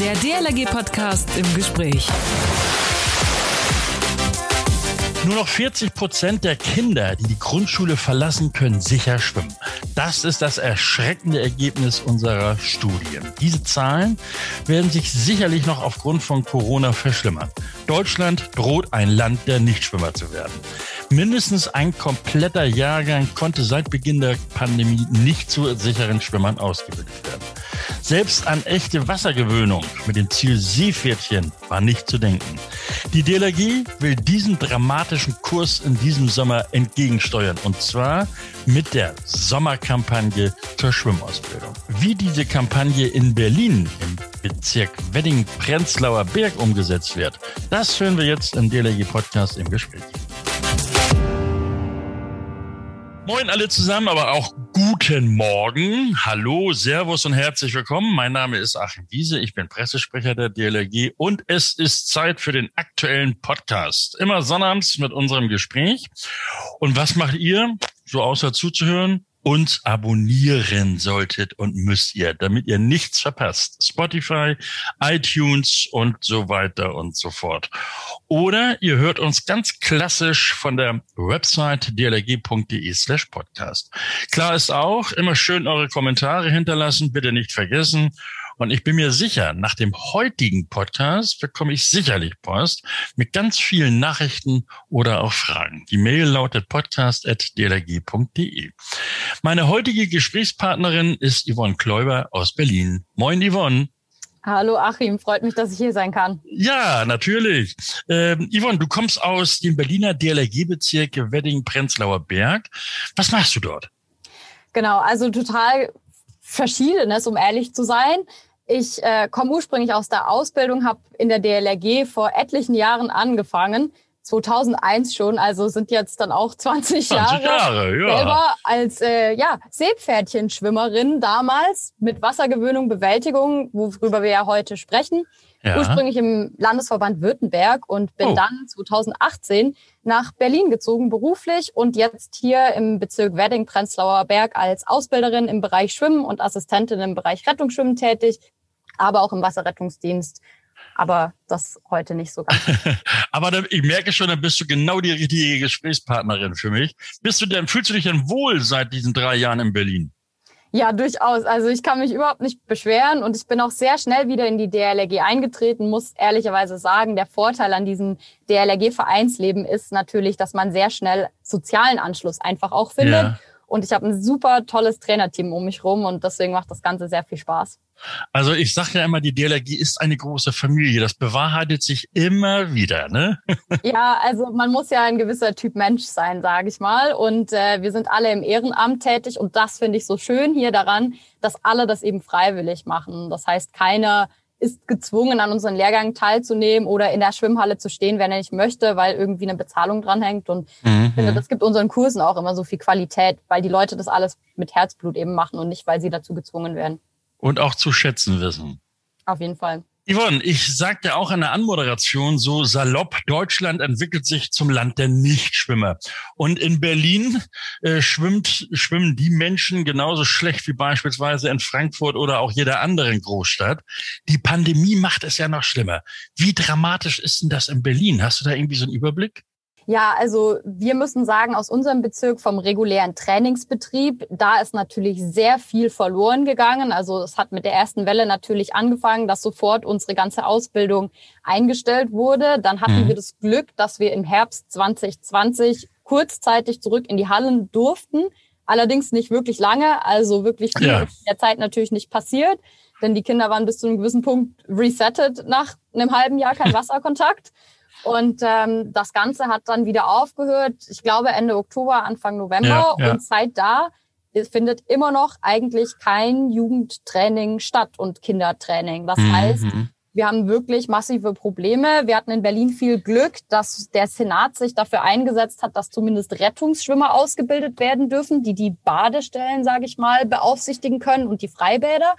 Der DLRG-Podcast im Gespräch. Nur noch 40 Prozent der Kinder, die die Grundschule verlassen, können sicher schwimmen. Das ist das erschreckende Ergebnis unserer Studien. Diese Zahlen werden sich sicherlich noch aufgrund von Corona verschlimmern. Deutschland droht ein Land der Nichtschwimmer zu werden. Mindestens ein kompletter Jahrgang konnte seit Beginn der Pandemie nicht zu sicheren Schwimmern ausgebildet werden. Selbst an echte Wassergewöhnung mit dem Ziel Seepferdchen war nicht zu denken. Die DLRG will diesen dramatischen Kurs in diesem Sommer entgegensteuern und zwar mit der Sommerkampagne zur Schwimmausbildung. Wie diese Kampagne in Berlin im Bezirk Wedding-Prenzlauer Berg umgesetzt wird, das hören wir jetzt im DLRG Podcast im Gespräch. Moin alle zusammen, aber auch guten Morgen. Hallo, Servus und herzlich willkommen. Mein Name ist Achim Wiese, ich bin Pressesprecher der DLRG und es ist Zeit für den aktuellen Podcast. Immer sonnabends mit unserem Gespräch. Und was macht ihr, so außer zuzuhören? Uns abonnieren solltet und müsst ihr, damit ihr nichts verpasst. Spotify, iTunes und so weiter und so fort. Oder ihr hört uns ganz klassisch von der Website dlg.de slash podcast. Klar ist auch, immer schön eure Kommentare hinterlassen, bitte nicht vergessen. Und ich bin mir sicher, nach dem heutigen Podcast bekomme ich sicherlich Post mit ganz vielen Nachrichten oder auch Fragen. Die Mail lautet podcast.dlg.de. Meine heutige Gesprächspartnerin ist Yvonne Kläuber aus Berlin. Moin Yvonne. Hallo Achim, freut mich, dass ich hier sein kann. Ja, natürlich. Ähm, Yvonne, du kommst aus dem Berliner DLRG-Bezirk Wedding-Prenzlauer Berg. Was machst du dort? Genau, also total Verschiedenes, um ehrlich zu sein. Ich äh, komme ursprünglich aus der Ausbildung, habe in der DLRG vor etlichen Jahren angefangen, 2001 schon, also sind jetzt dann auch 20, 20 Jahre, Jahre ja. selber als äh, ja, Seepferdchenschwimmerin damals mit Wassergewöhnung, Bewältigung, worüber wir ja heute sprechen. Ja. Ursprünglich im Landesverband Württemberg und bin oh. dann 2018 nach Berlin gezogen beruflich und jetzt hier im Bezirk Wedding-Prenzlauer Berg als Ausbilderin im Bereich Schwimmen und Assistentin im Bereich Rettungsschwimmen tätig aber auch im Wasserrettungsdienst. Aber das heute nicht so ganz. aber da, ich merke schon, dann bist du genau die richtige Gesprächspartnerin für mich. Bist du denn, fühlst du dich denn wohl seit diesen drei Jahren in Berlin? Ja, durchaus. Also ich kann mich überhaupt nicht beschweren und ich bin auch sehr schnell wieder in die DLRG eingetreten, muss ehrlicherweise sagen, der Vorteil an diesem DLRG-Vereinsleben ist natürlich, dass man sehr schnell sozialen Anschluss einfach auch findet. Ja. Und ich habe ein super tolles Trainerteam um mich rum und deswegen macht das Ganze sehr viel Spaß. Also ich sage ja immer, die DLRG ist eine große Familie. Das bewahrheitet sich immer wieder, ne? Ja, also man muss ja ein gewisser Typ Mensch sein, sage ich mal. Und äh, wir sind alle im Ehrenamt tätig und das finde ich so schön hier daran, dass alle das eben freiwillig machen. Das heißt, keiner ist gezwungen, an unseren Lehrgang teilzunehmen oder in der Schwimmhalle zu stehen, wenn er nicht möchte, weil irgendwie eine Bezahlung dranhängt. Und mhm. ich finde, das gibt unseren Kursen auch immer so viel Qualität, weil die Leute das alles mit Herzblut eben machen und nicht, weil sie dazu gezwungen werden und auch zu schätzen wissen. Auf jeden Fall. Yvonne, ich sagte auch in der Anmoderation so salopp, Deutschland entwickelt sich zum Land der Nichtschwimmer. Und in Berlin äh, schwimmt, schwimmen die Menschen genauso schlecht wie beispielsweise in Frankfurt oder auch jeder anderen Großstadt. Die Pandemie macht es ja noch schlimmer. Wie dramatisch ist denn das in Berlin? Hast du da irgendwie so einen Überblick? Ja, also wir müssen sagen, aus unserem Bezirk vom regulären Trainingsbetrieb, da ist natürlich sehr viel verloren gegangen. Also es hat mit der ersten Welle natürlich angefangen, dass sofort unsere ganze Ausbildung eingestellt wurde. Dann hatten mhm. wir das Glück, dass wir im Herbst 2020 kurzzeitig zurück in die Hallen durften. Allerdings nicht wirklich lange, also wirklich viel ja. in der Zeit natürlich nicht passiert, denn die Kinder waren bis zu einem gewissen Punkt resettet nach einem halben Jahr kein Wasserkontakt. Und ähm, das Ganze hat dann wieder aufgehört, ich glaube Ende Oktober, Anfang November. Ja, ja. Und seit da findet immer noch eigentlich kein Jugendtraining statt und Kindertraining. Das mhm. heißt, wir haben wirklich massive Probleme. Wir hatten in Berlin viel Glück, dass der Senat sich dafür eingesetzt hat, dass zumindest Rettungsschwimmer ausgebildet werden dürfen, die die Badestellen, sage ich mal, beaufsichtigen können und die Freibäder.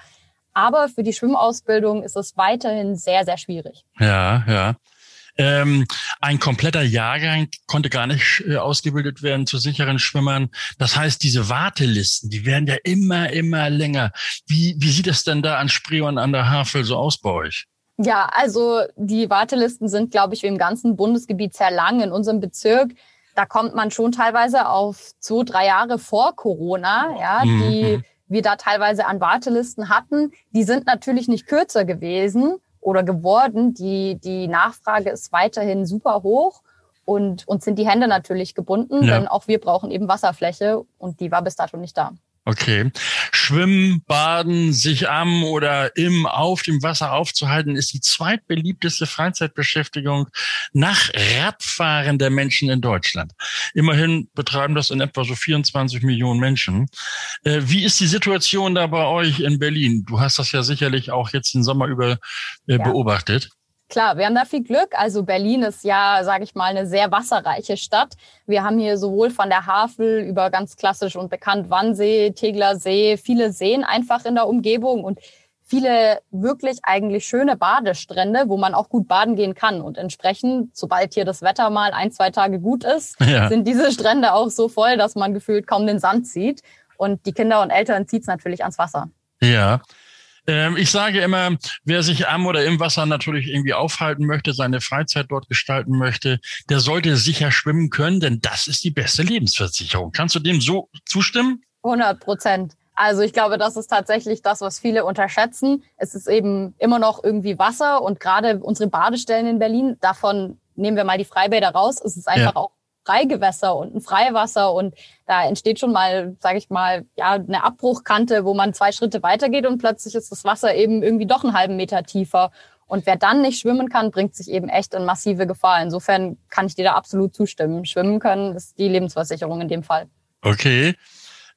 Aber für die Schwimmausbildung ist es weiterhin sehr, sehr schwierig. Ja, ja. Ähm, ein kompletter Jahrgang konnte gar nicht äh, ausgebildet werden zu sicheren Schwimmern. Das heißt, diese Wartelisten, die werden ja immer, immer länger. Wie, wie sieht es denn da an Spree und an der Havel so aus bei euch? Ja, also die Wartelisten sind, glaube ich, wie im ganzen Bundesgebiet sehr lang. In unserem Bezirk, da kommt man schon teilweise auf zwei, drei Jahre vor Corona, ja, die mhm. wir da teilweise an Wartelisten hatten. Die sind natürlich nicht kürzer gewesen oder geworden. Die, die Nachfrage ist weiterhin super hoch. Und uns sind die Hände natürlich gebunden, ja. denn auch wir brauchen eben Wasserfläche und die war bis dato nicht da. Okay. Schwimmen, Baden, sich am oder im, auf dem Wasser aufzuhalten, ist die zweitbeliebteste Freizeitbeschäftigung nach Radfahren der Menschen in Deutschland. Immerhin betreiben das in etwa so 24 Millionen Menschen. Äh, wie ist die Situation da bei euch in Berlin? Du hast das ja sicherlich auch jetzt den Sommer über äh, ja. beobachtet. Klar, wir haben da viel Glück. Also Berlin ist ja, sage ich mal, eine sehr wasserreiche Stadt. Wir haben hier sowohl von der Havel über ganz klassisch und bekannt Wannsee, Tegler See, viele Seen einfach in der Umgebung und viele wirklich eigentlich schöne Badestrände, wo man auch gut baden gehen kann. Und entsprechend, sobald hier das Wetter mal ein, zwei Tage gut ist, ja. sind diese Strände auch so voll, dass man gefühlt kaum den Sand sieht. Und die Kinder und Eltern zieht es natürlich ans Wasser. Ja, ähm, ich sage immer, wer sich am oder im Wasser natürlich irgendwie aufhalten möchte, seine Freizeit dort gestalten möchte, der sollte sicher schwimmen können, denn das ist die beste Lebensversicherung. Kannst du dem so zustimmen? 100 Prozent. Also ich glaube, das ist tatsächlich das, was viele unterschätzen. Es ist eben immer noch irgendwie Wasser und gerade unsere Badestellen in Berlin, davon nehmen wir mal die Freibäder raus, es ist einfach ja. auch Freigewässer und ein Freiwasser und da entsteht schon mal, sage ich mal, ja eine Abbruchkante, wo man zwei Schritte weitergeht und plötzlich ist das Wasser eben irgendwie doch einen halben Meter tiefer. Und wer dann nicht schwimmen kann, bringt sich eben echt in massive Gefahr. Insofern kann ich dir da absolut zustimmen. Schwimmen können ist die Lebensversicherung in dem Fall. Okay.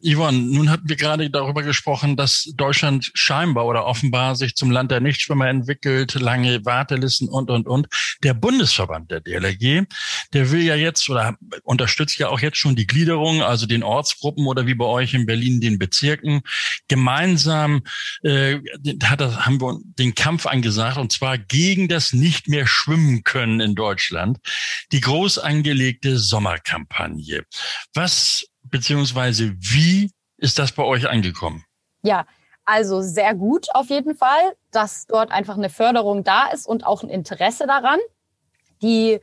Yvonne, nun hatten wir gerade darüber gesprochen, dass Deutschland scheinbar oder offenbar sich zum Land der Nichtschwimmer entwickelt, lange Wartelisten und, und, und. Der Bundesverband der DLRG, der will ja jetzt oder unterstützt ja auch jetzt schon die Gliederung, also den Ortsgruppen oder wie bei euch in Berlin den Bezirken. Gemeinsam äh, hat das, haben wir den Kampf angesagt und zwar gegen das nicht mehr schwimmen können in Deutschland. Die groß angelegte Sommerkampagne. Was beziehungsweise wie ist das bei euch angekommen? Ja, also sehr gut auf jeden Fall, dass dort einfach eine Förderung da ist und auch ein Interesse daran. Die,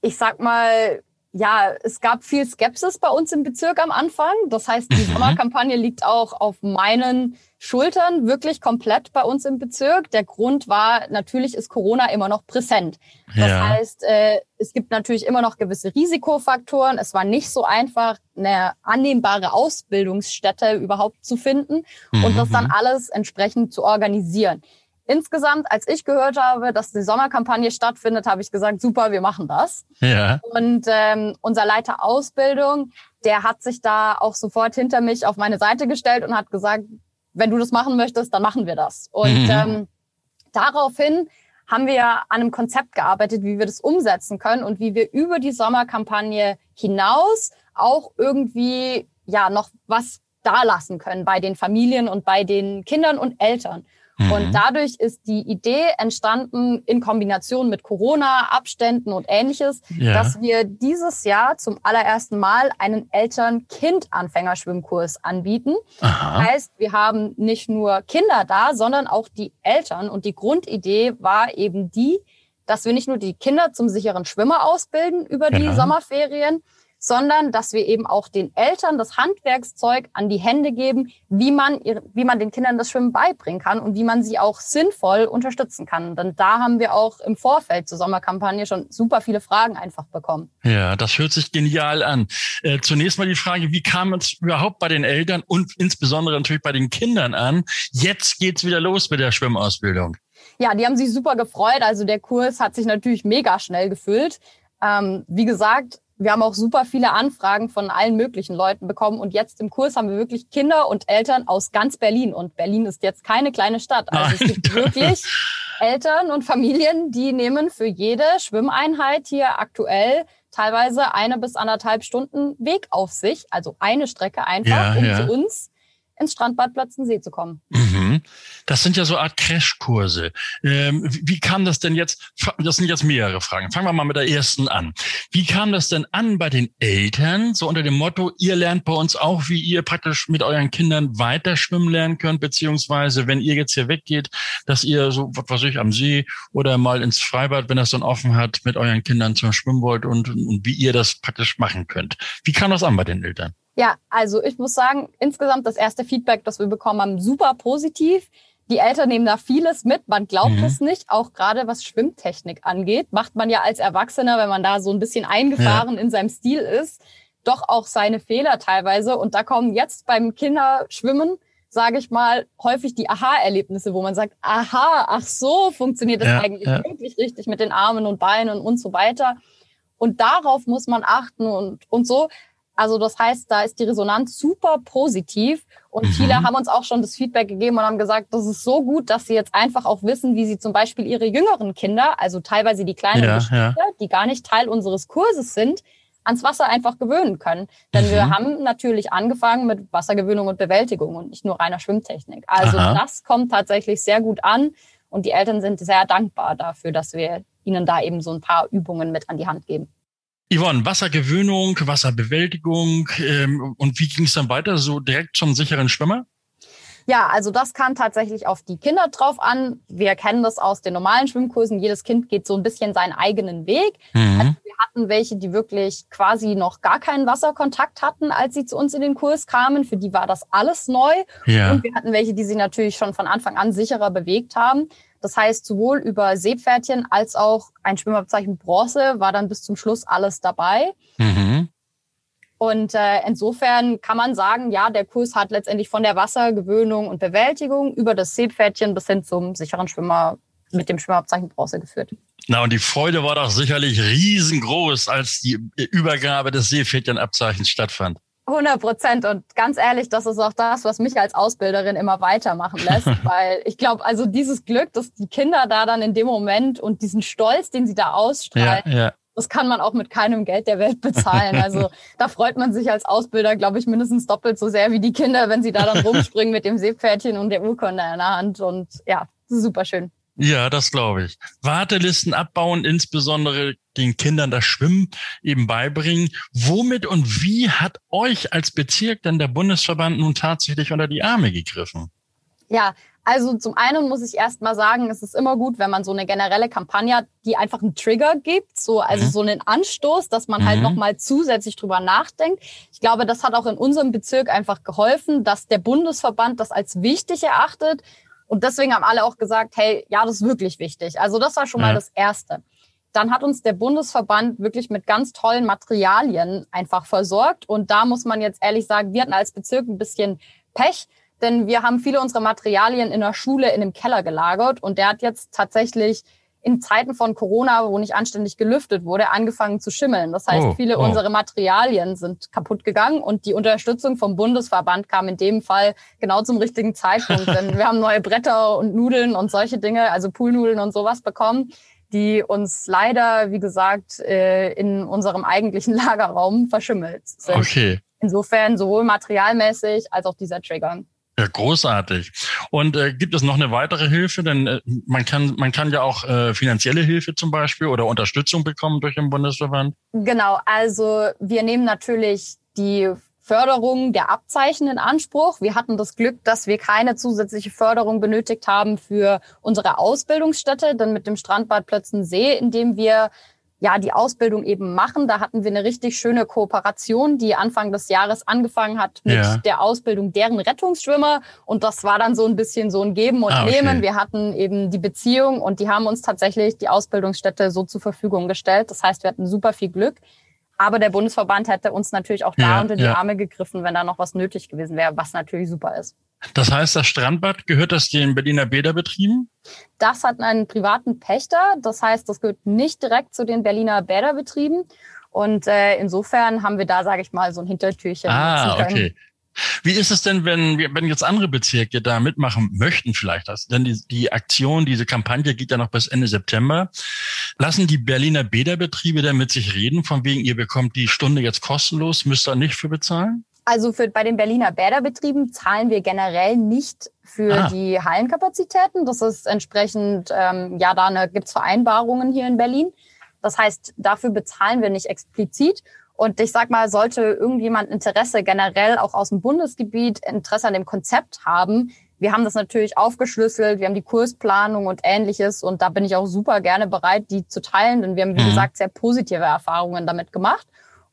ich sag mal, ja, es gab viel Skepsis bei uns im Bezirk am Anfang. Das heißt, die mhm. Sommerkampagne liegt auch auf meinen Schultern, wirklich komplett bei uns im Bezirk. Der Grund war, natürlich ist Corona immer noch präsent. Das ja. heißt, äh, es gibt natürlich immer noch gewisse Risikofaktoren. Es war nicht so einfach, eine annehmbare Ausbildungsstätte überhaupt zu finden mhm. und das dann alles entsprechend zu organisieren. Insgesamt, als ich gehört habe, dass die Sommerkampagne stattfindet, habe ich gesagt, super, wir machen das. Ja. Und ähm, unser Leiter Ausbildung, der hat sich da auch sofort hinter mich auf meine Seite gestellt und hat gesagt, wenn du das machen möchtest, dann machen wir das. Und mhm. ähm, daraufhin haben wir an einem Konzept gearbeitet, wie wir das umsetzen können und wie wir über die Sommerkampagne hinaus auch irgendwie ja noch was dalassen können bei den Familien und bei den Kindern und Eltern. Mhm. Und dadurch ist die Idee entstanden in Kombination mit Corona, Abständen und ähnliches, ja. dass wir dieses Jahr zum allerersten Mal einen Eltern-Kind-Anfängerschwimmkurs anbieten. Aha. Heißt, wir haben nicht nur Kinder da, sondern auch die Eltern. Und die Grundidee war eben die, dass wir nicht nur die Kinder zum sicheren Schwimmer ausbilden über die ja. Sommerferien, sondern dass wir eben auch den Eltern das Handwerkszeug an die Hände geben, wie man, wie man den Kindern das Schwimmen beibringen kann und wie man sie auch sinnvoll unterstützen kann. Denn da haben wir auch im Vorfeld zur Sommerkampagne schon super viele Fragen einfach bekommen. Ja, das hört sich genial an. Äh, zunächst mal die Frage, wie kam es überhaupt bei den Eltern und insbesondere natürlich bei den Kindern an? Jetzt geht's wieder los mit der Schwimmausbildung. Ja, die haben sich super gefreut. Also der Kurs hat sich natürlich mega schnell gefüllt. Ähm, wie gesagt, wir haben auch super viele Anfragen von allen möglichen Leuten bekommen. Und jetzt im Kurs haben wir wirklich Kinder und Eltern aus ganz Berlin. Und Berlin ist jetzt keine kleine Stadt. Also Nein. es gibt wirklich Eltern und Familien, die nehmen für jede Schwimmeinheit hier aktuell teilweise eine bis anderthalb Stunden Weg auf sich. Also eine Strecke einfach, ja, um ja. zu uns ins Strandbad Plötzensee zu kommen. Mhm. Das sind ja so Art Crashkurse. Ähm, wie, kam das denn jetzt? Das sind jetzt mehrere Fragen. Fangen wir mal mit der ersten an. Wie kam das denn an bei den Eltern? So unter dem Motto, ihr lernt bei uns auch, wie ihr praktisch mit euren Kindern weiter schwimmen lernen könnt, beziehungsweise wenn ihr jetzt hier weggeht, dass ihr so, was weiß ich, am See oder mal ins Freibad, wenn das dann offen hat, mit euren Kindern zum Schwimmen wollt und, und wie ihr das praktisch machen könnt. Wie kam das an bei den Eltern? Ja, also ich muss sagen, insgesamt das erste Feedback, das wir bekommen haben, super positiv. Die Eltern nehmen da vieles mit. Man glaubt mhm. es nicht. Auch gerade was Schwimmtechnik angeht, macht man ja als Erwachsener, wenn man da so ein bisschen eingefahren ja. in seinem Stil ist, doch auch seine Fehler teilweise. Und da kommen jetzt beim Kinderschwimmen, sage ich mal, häufig die Aha-Erlebnisse, wo man sagt, aha, ach so, funktioniert das ja, eigentlich ja. wirklich richtig mit den Armen und Beinen und so weiter. Und darauf muss man achten und, und so. Also das heißt, da ist die Resonanz super positiv und mhm. viele haben uns auch schon das Feedback gegeben und haben gesagt, das ist so gut, dass sie jetzt einfach auch wissen, wie sie zum Beispiel ihre jüngeren Kinder, also teilweise die kleineren ja, ja. die gar nicht Teil unseres Kurses sind, ans Wasser einfach gewöhnen können. Denn mhm. wir haben natürlich angefangen mit Wassergewöhnung und Bewältigung und nicht nur reiner Schwimmtechnik. Also Aha. das kommt tatsächlich sehr gut an und die Eltern sind sehr dankbar dafür, dass wir ihnen da eben so ein paar Übungen mit an die Hand geben. Yvonne, Wassergewöhnung, Wasserbewältigung ähm, und wie ging es dann weiter? So direkt zum sicheren Schwimmer? Ja, also das kam tatsächlich auf die Kinder drauf an. Wir kennen das aus den normalen Schwimmkursen. Jedes Kind geht so ein bisschen seinen eigenen Weg. Mhm. Also wir hatten welche, die wirklich quasi noch gar keinen Wasserkontakt hatten, als sie zu uns in den Kurs kamen. Für die war das alles neu. Ja. Und wir hatten welche, die sich natürlich schon von Anfang an sicherer bewegt haben. Das heißt, sowohl über Seepferdchen als auch ein Schwimmabzeichen Bronze war dann bis zum Schluss alles dabei. Mhm. Und äh, insofern kann man sagen, ja, der Kurs hat letztendlich von der Wassergewöhnung und Bewältigung über das Seepferdchen bis hin zum sicheren Schwimmer mit dem Schwimmabzeichen Bronze geführt. Na, und die Freude war doch sicherlich riesengroß, als die Übergabe des Seepferdchenabzeichens stattfand. 100 Prozent. Und ganz ehrlich, das ist auch das, was mich als Ausbilderin immer weitermachen lässt. weil ich glaube, also dieses Glück, dass die Kinder da dann in dem Moment und diesen Stolz, den sie da ausstrahlen, ja, ja. das kann man auch mit keinem Geld der Welt bezahlen. Also da freut man sich als Ausbilder, glaube ich, mindestens doppelt so sehr wie die Kinder, wenn sie da dann rumspringen mit dem Seepferdchen und der Urkunde in der Hand. Und ja, super schön. Ja, das glaube ich. Wartelisten abbauen, insbesondere den Kindern das Schwimmen eben beibringen. Womit und wie hat euch als Bezirk denn der Bundesverband nun tatsächlich unter die Arme gegriffen? Ja, also zum einen muss ich erst mal sagen, es ist immer gut, wenn man so eine generelle Kampagne hat, die einfach einen Trigger gibt, so also mhm. so einen Anstoß, dass man halt mhm. halt noch mal zusätzlich drüber nachdenkt. Ich glaube, das hat auch in unserem Bezirk einfach geholfen, dass der Bundesverband das als wichtig erachtet, und deswegen haben alle auch gesagt, hey, ja, das ist wirklich wichtig. Also das war schon ja. mal das Erste. Dann hat uns der Bundesverband wirklich mit ganz tollen Materialien einfach versorgt. Und da muss man jetzt ehrlich sagen, wir hatten als Bezirk ein bisschen Pech, denn wir haben viele unserer Materialien in der Schule in dem Keller gelagert. Und der hat jetzt tatsächlich in Zeiten von Corona, wo nicht anständig gelüftet wurde, angefangen zu schimmeln. Das heißt, oh, viele oh. unserer Materialien sind kaputt gegangen und die Unterstützung vom Bundesverband kam in dem Fall genau zum richtigen Zeitpunkt. Denn wir haben neue Bretter und Nudeln und solche Dinge, also Poolnudeln und sowas bekommen, die uns leider, wie gesagt, äh, in unserem eigentlichen Lagerraum verschimmelt sind. Okay. Insofern sowohl materialmäßig als auch dieser Trigger. Ja, großartig. Und äh, gibt es noch eine weitere Hilfe? Denn äh, man kann man kann ja auch äh, finanzielle Hilfe zum Beispiel oder Unterstützung bekommen durch den Bundesverband. Genau, also wir nehmen natürlich die Förderung der Abzeichen in Anspruch. Wir hatten das Glück, dass wir keine zusätzliche Förderung benötigt haben für unsere Ausbildungsstätte, denn mit dem Strandbad Plötzensee, in dem wir ja, die Ausbildung eben machen. Da hatten wir eine richtig schöne Kooperation, die Anfang des Jahres angefangen hat mit ja. der Ausbildung deren Rettungsschwimmer. Und das war dann so ein bisschen so ein Geben und ah, okay. Nehmen. Wir hatten eben die Beziehung und die haben uns tatsächlich die Ausbildungsstätte so zur Verfügung gestellt. Das heißt, wir hatten super viel Glück. Aber der Bundesverband hätte uns natürlich auch da ja, unter die ja. Arme gegriffen, wenn da noch was nötig gewesen wäre, was natürlich super ist. Das heißt, das Strandbad gehört das den Berliner Bäderbetrieben? Das hat einen privaten Pächter. Das heißt, das gehört nicht direkt zu den Berliner Bäderbetrieben. Und äh, insofern haben wir da, sage ich mal, so ein Hintertürchen. Ah, okay. Wie ist es denn, wenn, wenn jetzt andere Bezirke da mitmachen möchten vielleicht? Das? Denn die, die Aktion, diese Kampagne geht ja noch bis Ende September. Lassen die Berliner Bäderbetriebe da mit sich reden, von wegen, ihr bekommt die Stunde jetzt kostenlos, müsst ihr nicht für bezahlen? Also für, bei den Berliner Bäderbetrieben zahlen wir generell nicht für ah. die Hallenkapazitäten. Das ist entsprechend, ähm, ja, da gibt's Vereinbarungen hier in Berlin. Das heißt, dafür bezahlen wir nicht explizit. Und ich sag mal, sollte irgendjemand Interesse generell auch aus dem Bundesgebiet Interesse an dem Konzept haben, wir haben das natürlich aufgeschlüsselt, wir haben die Kursplanung und ähnliches und da bin ich auch super gerne bereit, die zu teilen, denn wir haben, wie mhm. gesagt, sehr positive Erfahrungen damit gemacht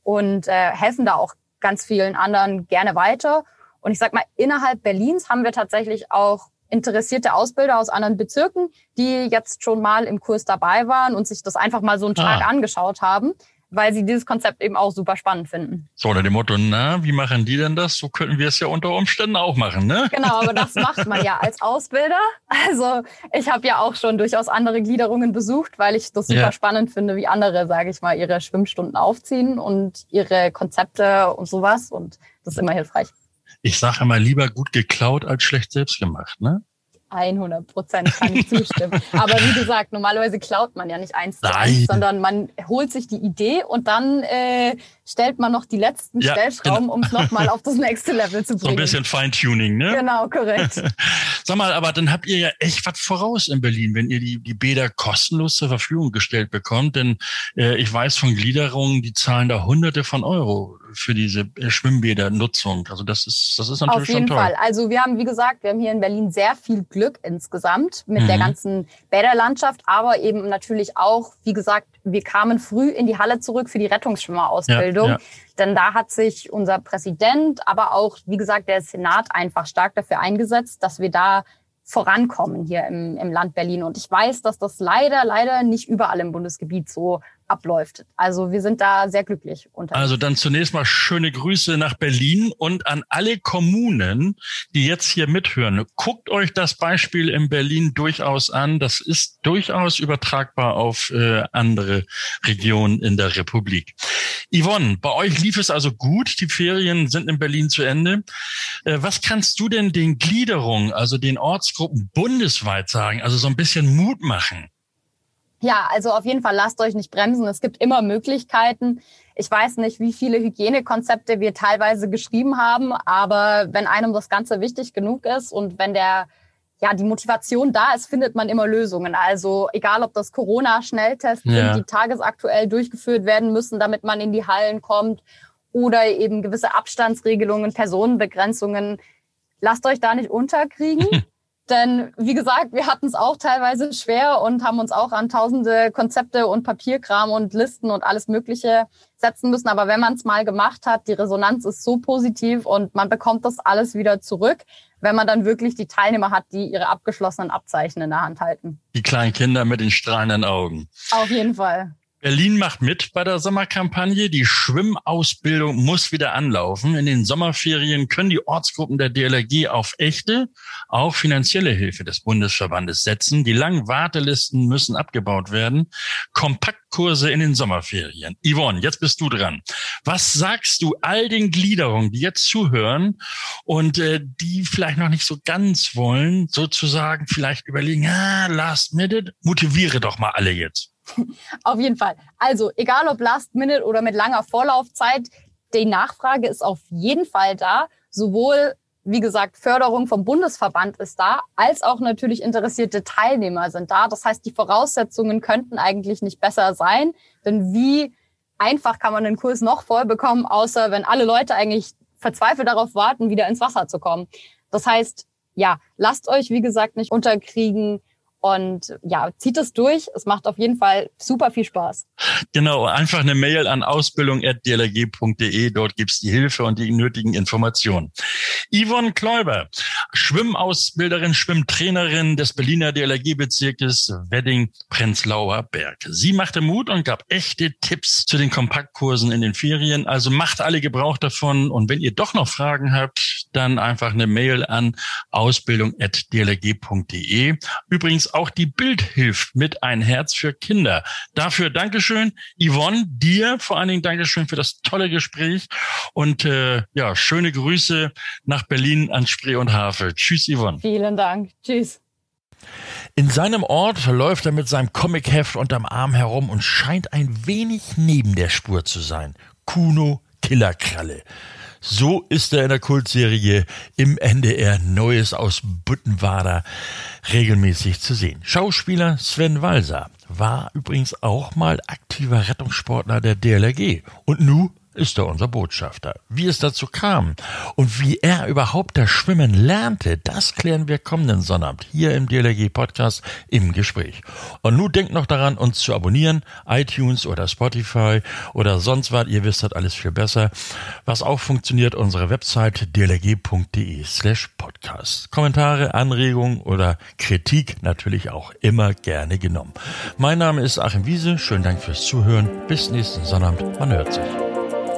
und äh, helfen da auch ganz vielen anderen gerne weiter. Und ich sag mal, innerhalb Berlins haben wir tatsächlich auch interessierte Ausbilder aus anderen Bezirken, die jetzt schon mal im Kurs dabei waren und sich das einfach mal so einen Tag ah. angeschaut haben weil sie dieses Konzept eben auch super spannend finden. So, unter dem Motto, na, wie machen die denn das? So könnten wir es ja unter Umständen auch machen, ne? Genau, aber das macht man ja als Ausbilder. Also ich habe ja auch schon durchaus andere Gliederungen besucht, weil ich das super ja. spannend finde, wie andere, sage ich mal, ihre Schwimmstunden aufziehen und ihre Konzepte und sowas. Und das ist immer hilfreich. Ich sage immer lieber gut geklaut als schlecht selbst gemacht, ne? 100 Prozent kann ich zustimmen. Aber wie gesagt, normalerweise klaut man ja nicht eins zu eins, sondern man holt sich die Idee und dann äh, stellt man noch die letzten ja, Stellschrauben, genau. um es nochmal auf das nächste Level zu bringen. So ein bisschen Feintuning, ne? Genau, korrekt. Sag mal, aber dann habt ihr ja echt was voraus in Berlin, wenn ihr die, die Bäder kostenlos zur Verfügung gestellt bekommt. Denn äh, ich weiß von Gliederungen, die zahlen da hunderte von Euro für diese äh, Schwimmbädernutzung. Also das ist, das ist natürlich schon toll. Auf jeden Fall. Also wir haben, wie gesagt, wir haben hier in Berlin sehr viel Glück insgesamt mit mhm. der ganzen Bäderlandschaft, aber eben natürlich auch, wie gesagt, wir kamen früh in die Halle zurück für die Rettungsschwimmerausbildung. Ja, ja. Denn da hat sich unser Präsident, aber auch, wie gesagt, der Senat einfach stark dafür eingesetzt, dass wir da vorankommen hier im, im Land Berlin. Und ich weiß, dass das leider, leider nicht überall im Bundesgebiet so abläuft. Also wir sind da sehr glücklich unterwegs. Also dann zunächst mal schöne Grüße nach Berlin und an alle Kommunen, die jetzt hier mithören. Guckt euch das Beispiel in Berlin durchaus an. Das ist durchaus übertragbar auf äh, andere Regionen in der Republik. Yvonne, bei euch lief es also gut. Die Ferien sind in Berlin zu Ende. Äh, was kannst du denn den Gliederungen, also den Ortsgruppen bundesweit sagen? Also so ein bisschen Mut machen. Ja, also auf jeden Fall lasst euch nicht bremsen. Es gibt immer Möglichkeiten. Ich weiß nicht, wie viele Hygienekonzepte wir teilweise geschrieben haben, aber wenn einem das Ganze wichtig genug ist und wenn der ja, die Motivation da ist, findet man immer Lösungen. Also egal, ob das Corona-Schnelltests ja. sind, die tagesaktuell durchgeführt werden müssen, damit man in die Hallen kommt oder eben gewisse Abstandsregelungen, Personenbegrenzungen. Lasst euch da nicht unterkriegen. Denn wie gesagt, wir hatten es auch teilweise schwer und haben uns auch an tausende Konzepte und Papierkram und Listen und alles Mögliche setzen müssen. Aber wenn man es mal gemacht hat, die Resonanz ist so positiv und man bekommt das alles wieder zurück, wenn man dann wirklich die Teilnehmer hat, die ihre abgeschlossenen Abzeichen in der Hand halten. Die kleinen Kinder mit den strahlenden Augen. Auf jeden Fall. Berlin macht mit bei der Sommerkampagne. Die Schwimmausbildung muss wieder anlaufen. In den Sommerferien können die Ortsgruppen der DLRG auf echte, auch finanzielle Hilfe des Bundesverbandes setzen. Die langen Wartelisten müssen abgebaut werden. Kompaktkurse in den Sommerferien. Yvonne, jetzt bist du dran. Was sagst du all den Gliederungen, die jetzt zuhören und äh, die vielleicht noch nicht so ganz wollen, sozusagen vielleicht überlegen, ah, last minute, motiviere doch mal alle jetzt. auf jeden Fall. Also, egal ob Last Minute oder mit langer Vorlaufzeit, die Nachfrage ist auf jeden Fall da. Sowohl, wie gesagt, Förderung vom Bundesverband ist da, als auch natürlich interessierte Teilnehmer sind da. Das heißt, die Voraussetzungen könnten eigentlich nicht besser sein. Denn wie einfach kann man den Kurs noch voll bekommen, außer wenn alle Leute eigentlich verzweifelt darauf warten, wieder ins Wasser zu kommen. Das heißt, ja, lasst euch, wie gesagt, nicht unterkriegen und ja, zieht es durch. Es macht auf jeden Fall super viel Spaß. Genau, einfach eine Mail an ausbildung.dlg.de. Dort gibt's die Hilfe und die nötigen Informationen. Yvonne Kläuber, Schwimmausbilderin, Schwimmtrainerin des Berliner DLRG-Bezirkes Wedding-Prenzlauer Berg. Sie machte Mut und gab echte Tipps zu den Kompaktkursen in den Ferien. Also macht alle Gebrauch davon. Und wenn ihr doch noch Fragen habt, dann einfach eine Mail an ausbildung.dlg.de. Übrigens auch die Bild hilft mit ein Herz für Kinder. Dafür Dankeschön. Yvonne, dir vor allen Dingen Dankeschön für das tolle Gespräch und äh, ja, schöne Grüße nach Berlin an Spree und Havel. Tschüss, Yvonne. Vielen Dank. Tschüss. In seinem Ort läuft er mit seinem Comicheft unterm Arm herum und scheint ein wenig neben der Spur zu sein. Kuno Killerkralle. So ist er in der Kultserie im NDR Neues aus Büttenwader regelmäßig zu sehen. Schauspieler Sven Walser war übrigens auch mal aktiver Rettungssportler der DLRG und nu ist er unser Botschafter. Wie es dazu kam und wie er überhaupt das Schwimmen lernte, das klären wir kommenden Sonnabend hier im DLRG Podcast im Gespräch. Und nun denkt noch daran, uns zu abonnieren, iTunes oder Spotify oder sonst was, ihr wisst das alles viel besser. Was auch funktioniert, unsere Website dlrg.de slash podcast. Kommentare, Anregungen oder Kritik natürlich auch immer gerne genommen. Mein Name ist Achim Wiese, schönen Dank fürs Zuhören, bis nächsten Sonnabend, man hört sich.